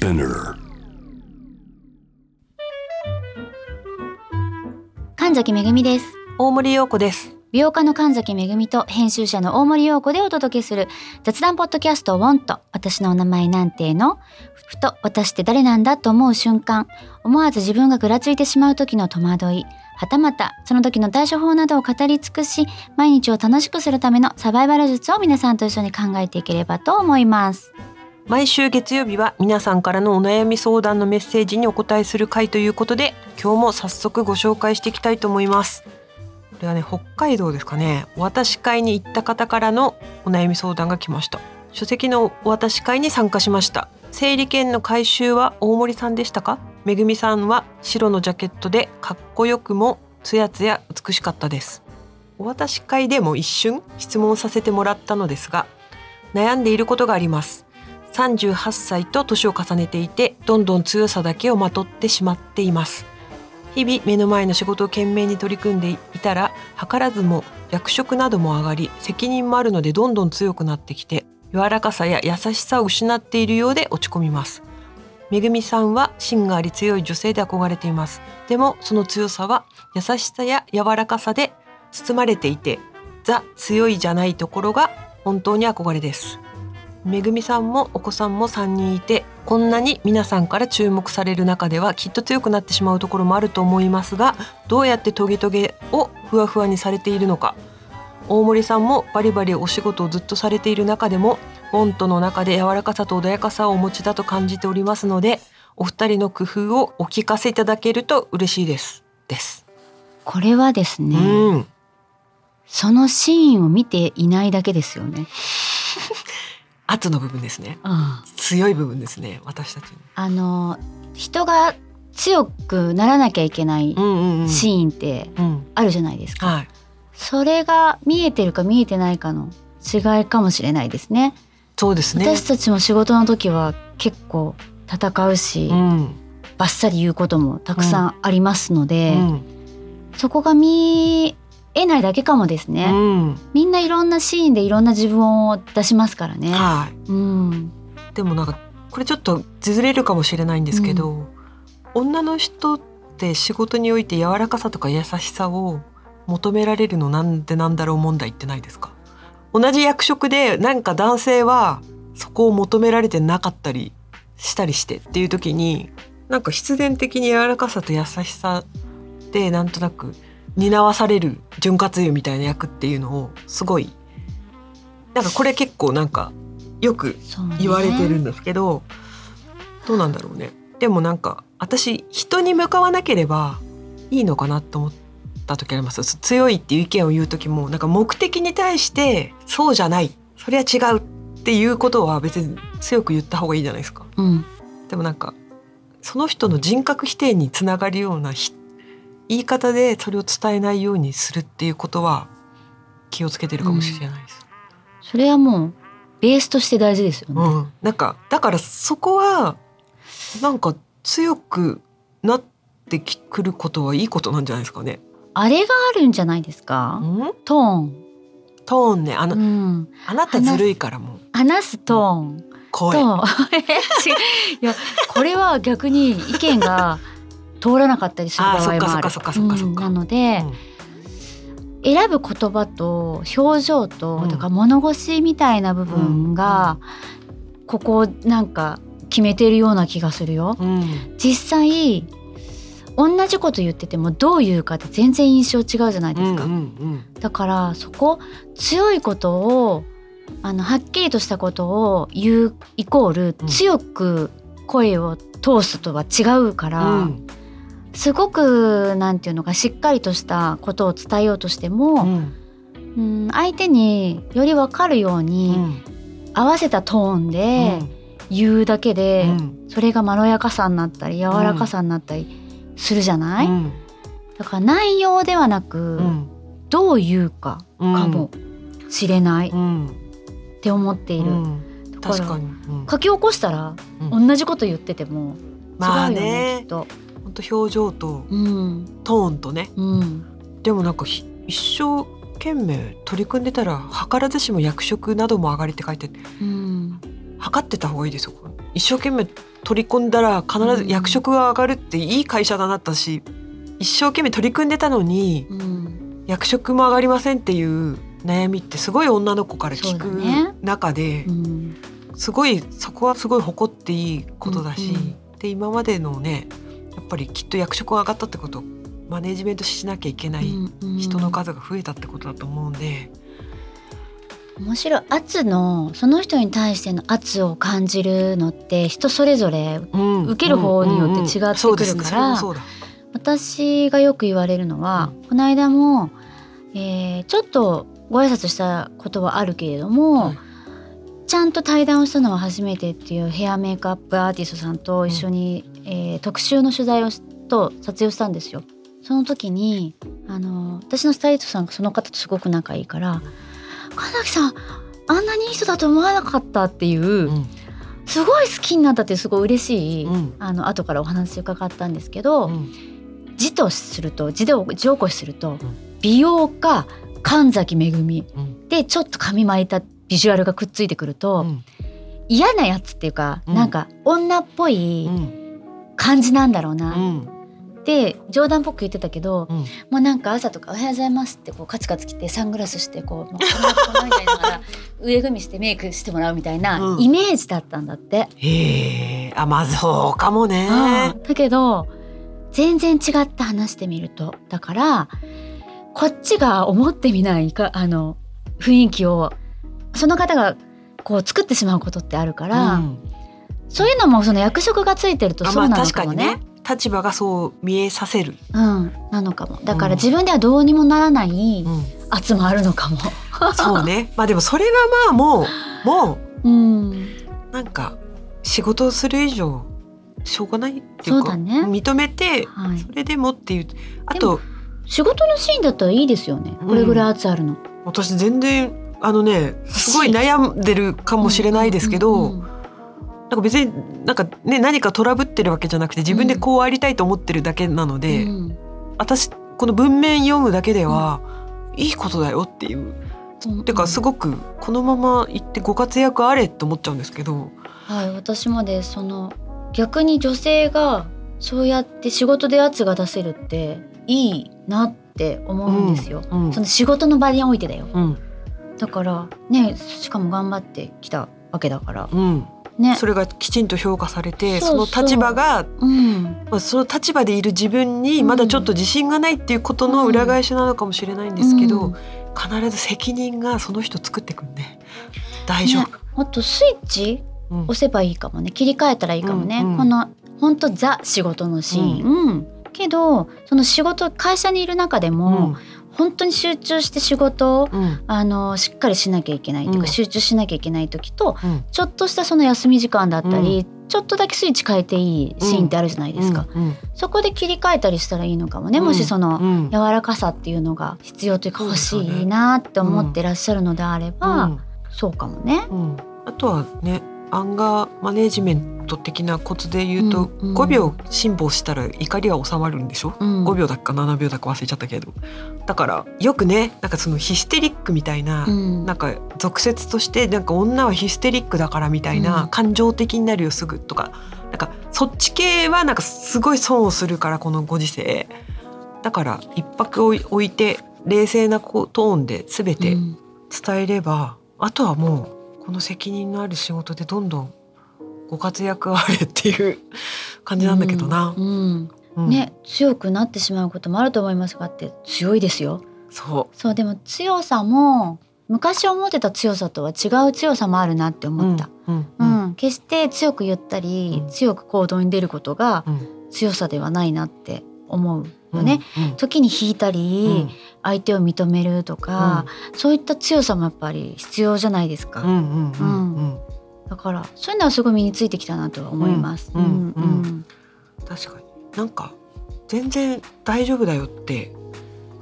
Spinner. 神崎めぐみです。大森洋子です。美容家の神崎めぐみと編集者の大森洋子でお届けする雑談ポッドキャストウォント。私のお名前なんての？ふと私って誰なんだと思う瞬間。思わず自分がぐらついてしまう時の戸惑い。はたまたその時の対処法などを語り尽くし毎日を楽しくするためのサバイバル術を皆さんと一緒に考えていければと思います毎週月曜日は皆さんからのお悩み相談のメッセージにお答えする回ということで今日も早速ご紹介していきたいと思います。これはね北海道ですかね。お渡し会に行った方からのお悩み相談が来ました。書籍のお渡し会に参加しました。整理券の回収は大森さんでしたか？めぐみさんは白のジャケットでかっこよくもつやつや美しかったです。お渡し会でも一瞬質問させてもらったのですが悩んでいることがあります。38歳と年を重ねていてどんどん強さだけをまとってしまっています。日々目の前の仕事を懸命に取り組んでいたら図らずも役職なども上がり責任もあるのでどんどん強くなってきて柔らかさや優しさを失っているようで落ち込みます。めぐみさんは芯があり強い女性で憧れています。でもその強さは優しさや柔らかさで包まれていてザ強いじゃないところが本当に憧れです。めぐみさんもお子さんも3人いてこんなに皆さんから注目される中ではきっと強くなってしまうところもあると思いますがどうやってトゲトゲをふわふわにされているのか。大森さんもバリバリお仕事をずっとされている中でもボントの中で柔らかさと穏やかさをお持ちだと感じておりますのでお二人の工夫をお聞かせいただけると嬉しいです。です、これはですね、うん。そのシーンを見ていないだけですよね、圧の部分ですね。うん。強い部分ですね私たちの。あの人が強くならなきゃいけないうんうんうん。シーンってうん。あるじゃないですか。はい。それが見えてるか見えてないかの違いかもしれないですね。そうですね。私たちも仕事の時は結構戦うし、うん。バッサリ言うこともたくさんありますので、うん。そこが見えないだけかもですね。うん。みんないろんなシーンでいろんな自分を出しますからね。はい。うん、でもなんかこれちょっとずれるかもしれないんですけど、女の人って仕事において柔らかさとか優しさを求められるのなんでなんだろう問題ってないですか？同じ役職でなんか男性はそこを求められてなかったりしたりしてっていう時になんか必然的に柔らかさと優しさでなんとなく担わされる潤滑油みたいな役っていうのをすごいなんかこれ結構なんかよく言われてるんですけど、どうなんだろうね。でもなんか私人に向かわなければいいのかなと思った時あります。強いっていう意見を言う時もなんか目的に対してそうじゃない。それは違うっていうことは別に強く言った方がいいじゃないですか。うん、でもなんかその人の人格否定につながるようなひ言い方でそれを伝えないようにするっていうことは気をつけてるかもしれないです。それはもうベースとして大事ですよね。うん、なんかだからそこはなんか強くなってきくることはいいことなんじゃないですかね。あれがあるんじゃないですか、うん、トーン、トーンね。あの、うん、あなたずるいからもう。話すトーン。声。いやこれは逆に意見が通らなかったりする場合もある。うんなので、うん。選ぶ言葉と表情と、うんだから物腰みたいな部分が、ここをなんか決めてるような気がするよ。うん。実際同じこと言っててもどう言うかって全然印象違うじゃないですか。だからそこ強いことをあのはっきりとしたことを言うイコールうん。強く声を通すとは違うから、うんすごくなんていうのかしっかりとしたことを伝えようとしてうも、ん。うん相手により分かるよううにん。合わせたトーンで言うだけで、うん。それがまろやかさになったり柔らかさになったりするじゃない、うん。だから内容ではなく、うん。どう言うかうんかもしれないっうん。て思っている、うん。だから確かに、うん。書き起こしたらうん。同じこと言ってても違うよね,、まあねきっと。本当表情とうん。トーンとね。うん。でもなんかひ一生懸命取り組んでたら図らずしも役職なども上がりって書いてうん。測ってた方がいいですよ意一生懸命取り込んだら必ず役職が上がるっていい会社だなったし、一生懸命取り組んでたのにうん。役職も上がりませんっていう悩みってすごい女の子から聞くね中で、うん。すごいそこはすごい誇っていいことだし、うんうん。で今までのねやっぱりきっと役職が上がったってことマネジメントしなきゃいけないうん人の数が増えたってことだと思うんで、面白い。圧のその人に対しての圧を感じるのって人それぞれうん。受ける方によって違ってくるから私がよく言われるのは、この間も、えーちょっとご挨拶したことはあるけれども、はい。ちゃんと対談をしたのは初めてっていうヘアメイクアップアーティストさんと一緒に、えー特集の取材をしと撮影をしたんですよ。その時にあの私のスタイリストさんがその方とすごく仲いいから「神崎さんあんなにいい人だと思わなかった」っていう、うん。すごい好きになったってすごい嬉しい、うん。あの後からお話伺ったんですけど、うん。字とすると字で字起こしすると、ん。美容家神崎めぐみうん。でちょっと髪巻いたビジュアルがくっついてくると、うん。嫌なやつっていうか、うん。なんか女っぽいうん感じなんだろうな、うん。で冗談っぽく言ってたけど、うん。もうなんか朝とか「おはようございます」ってこうカチカチ着てサングラスしてこうもうこんなこんなみたいながら上組みしてメイクしてもらうみたいなうん。イメージだったんだって。へえ。あまあそうかもね。うん。だけど全然違って話してみると。だからこっちが思ってみないかあの雰囲気をその方がこう作ってしまうことってあるから、うんそういうのもその役職がついてるとそうなの確かもね。ね。立場がそう見えさせる。うん、なのかも。だからうん。自分ではどうにもならないうん。圧もあるのかも。そうね。まあでもそれはまあもう もうん、うなんか仕事をする以上しょうがない。っていうかそうだね認めてはい。それでもっていう。あと仕事のシーンだったらいいですよね。これぐらい圧あるの。私全然あのねすごい悩んでるかもしれないですけど、うんうんうんなんか別になんかね何かトラブってるわけじゃなくて自分でこうありたいと思ってるだけなので、うん私この文面読むだけでは、いいことだよっていう。うんてかすごくこのまま行ってご活躍あれって思っちゃうんですけど。はい、私もでその逆に女性がそうやって仕事で圧が出せるっていいなって思うんですよ。うんその仕事の場においてだよ。うんだからねしかも頑張ってきたわけだからうん、ね。それがきちんと評価されてその立場が、うん、まあ、その立場でいる自分にまだちょっと自信がないっていうことの裏返しなのかもしれないんですけど、うん。必ず責任がその人作ってくんで。大丈夫。ねあとスイッチうん。押せばいいかもね。切り替えたらいいかもね、うんうん。この本当ザ仕事のシーン、けどその仕事会社にいる中でも、本当に集中して仕事をうん。うんあのしっかりしなきゃいけないっていうか、うん。集中しなきゃいけない時とうん。ちょっとしたその休み時間だったり、ちょっとだけスイッチ変えていいシーンってあるじゃないですか、うん。そこで切り替えたりしたらいいのかもね、もしそのうん。柔らかさっていうのが必要というか欲しいなって思ってらっしゃるのであれば、うん。そうかもね。うん。あとはねアンガーマネジメント的なコツで言うと、うんうん。5秒辛抱したら怒りは収まるんでしょ、うん。5秒だっか7秒だか忘れちゃったけど。だからよくねなんかそのヒステリックみたいな、うん。なんか俗説としてなんか女はヒステリックだからみたいな、うん。感情的になるよすぐとか。なんかそっち系はなんかすごい損をするからこのご時世。だから一泊置い置いて冷静なトーンで全てうん。伝えれば、あとはもうこの責任のある仕事でどんどんご活躍あれっていう感じなんだけどな。うんうんうんね強くなってしまうこともあると思いますがって強いですよ。そそうでも強さも昔思ってた強さとは違う強さもあるなってう。思った。うんううんん決して強く言ったり、うん強く行動に出ることがうん強さではないなって思うよね。うん時に引いたり、相手を認めるとか、そういった強さもやっぱり必要じゃないですか。うんうんうんうん。うん。だからそういうのはすごい身についてきたなとは思います。うんうんうん確かに。なんか全然大丈夫だよって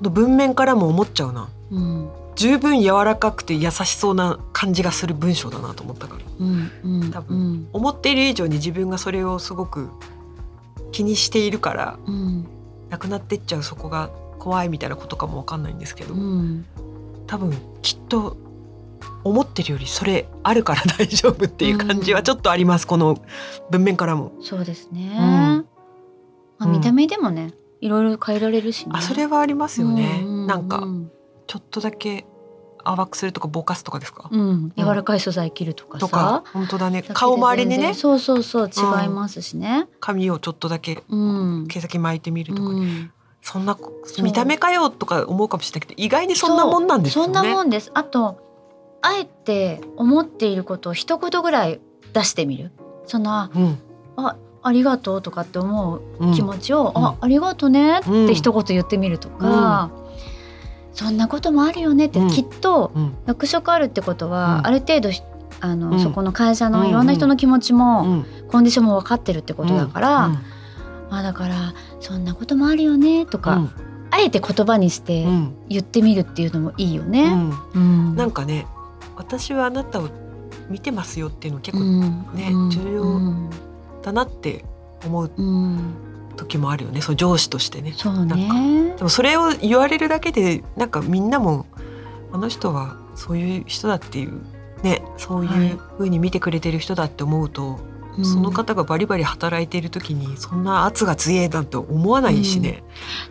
文面からも思っちゃうな。うん。十分柔らかくて優しそうな感じがする文章だなと思ったから。うんうん多うん。思っている以上に自分がそれをすごく気にしているからうんなくなってっちゃうそこが怖いみたいなことかもわかんないんですけど、うん。多分きっと思ってるよりそれあるから大丈夫っていう感じはちょっとあります、この文面からも。そうですね、ん。まあ、うん見た目でもね、いろいろ変えられるしね。あそれはありますよね、ううなんかうん。ちょっとだけ淡くするとかぼかすとかですか、うん、柔らかい素材切るとかさ。とか。本当だね。顔周りにね。そうそうそう違いますしね。髪をちょっとだけうん。毛先巻いてみるとか、うん。そんなう。見た目かよとか思うかもしれない。けど意外にそんなもんなんですよね。そんなもんです。あとあえて思っていることを一言ぐらい出してみる。そのあうん。ありがとうとかって思ううん気持ちを、うん。あありがとうねっうん。て一言言ってみるとか、そんなこともあるよねって、うん。きっとうん。役職あるってことは、うん。ある程度ひあの、うん。そこの会社のいろんな人の気持ちうも、ん。コンディションも分かってるってことだから、うん。あだからそんなこともあるよねとか、うん。あえて言葉にしてうん。言ってみるっていうのもいいようね。ん。うん。なんかね私はあなたを見てますよっていうの結構うん。ねうん。重要うんだなって思う。うん時もあるよね。その上司としてね。そうなんねでもそれを言われるだけでなんかみんなもあの人はそういう人だっていうねそういう風に見てくれてる人だって思うと、その方がバリバリ働いている時にそんな圧が強えなんて思わないしね。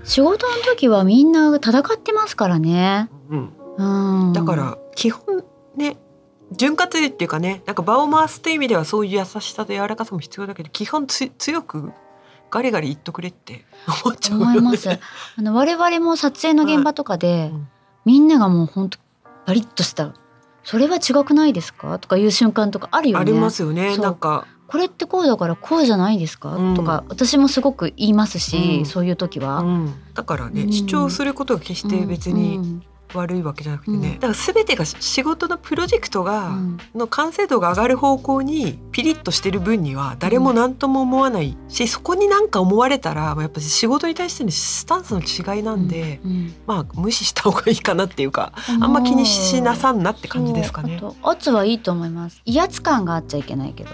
仕事の時はみんな戦ってますからね。うん。うん、だから基本ね潤滑油っていうかねなんか場を回すという意味ではそういう優しさと柔らかさも必要だけど基本つ強くガリガリ言っとくれって。思っちゃうよね。思います。あの我々も撮影の現場とかで、うん。みんながもう本当バリッとしたそれは違くないですか？とかいう瞬間とかあるよね。ありますよね。なんか。これってこうだからこうじゃないですか、うん。とか私もすごく言いますし、うん。そういう時は。うん。だからね、うん。主張することが決して別にうん悪いわけじゃなくてね、うん。だから全てが仕事のプロジェクトが、うん。の完成度が上がる方向にピリッとしてる分には誰も何とも思わないし、そこに何か思われたらまあやっぱり仕事に対してのスタンスの違いなんで、うん。まあ無視した方がいいかなっていうかあんま気にしなさんなって感じですかね。そうあと圧はいいと思います。威圧感があっちゃいけないけど。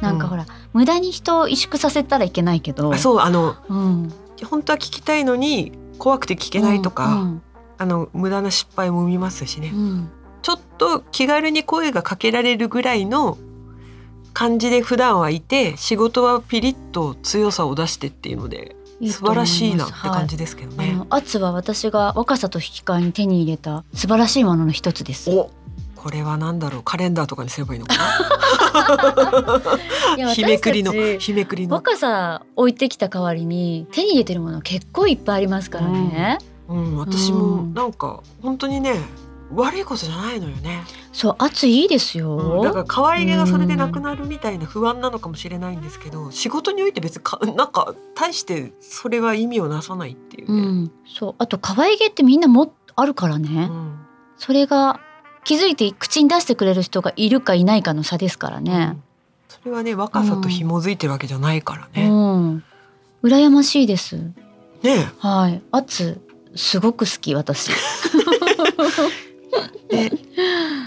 なんかほら、無駄に人を萎縮させたらいけないけどあそうあのうん、本当は聞きたいのに怖くて聞けないとか、うんあの無駄な失敗も生みますしね。うんちょっと気軽に声がかけられるぐらいの感じで普段はいて仕事はピリッと強さを出してっていうので素晴らしいなって感じですけどね。はい圧は私が若さと引き換えに手に入れた素晴らしいものの一つです。おこれは何だろう？カレンダーとかにすればいいのかな？日めくりの日めくりの、若さ置いてきた代わりに手に入れてるもの結構いっぱいありますからね。うん、私もうん。なんか本当にね悪いことじゃないのよね、そう圧いいですよ。うんだから可愛げがそれでなくなるみたいな不安なのかもしれないんですけど仕事において別にかなんか大してそれは意味をなさないっていうね。うん、そう。あと可愛げってみんなもあるからね、うん。それが気づいて口に出してくれる人がいるかいないかの差ですからうねん。それはね若さと紐づいてるわけじゃないからうね。ん、羨ましいです。ねはい、圧すごく好き私。で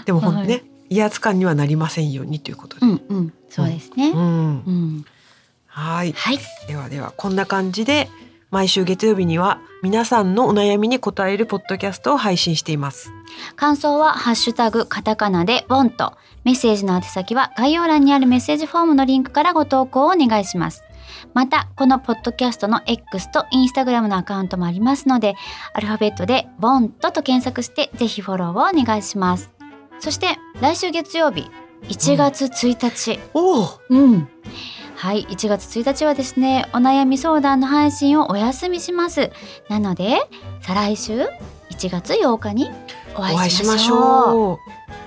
でもほんとね、はい威圧感にはなりませんようにということで。うんうん、そうですね。うんうん、はいはい、ではではこんな感じで毎週月曜日には皆さんのお悩みに答えるポッドキャストを配信しています。感想はハッシュタグカタカナでウォンとメッセージの宛先は概要欄にあるメッセージフォームのリンクからご投稿をお願いします。またこのポッドキャストの X と Instagram のアカウントもありますのでアルファベットで「ボンと」と検索してぜひフォローをお願いしますそして来週月曜日1月1日、おお、うん。はい、1月1日はですね、お悩み相談の配信をお休みします。なので、再来週1月8日にお。会いしましょう。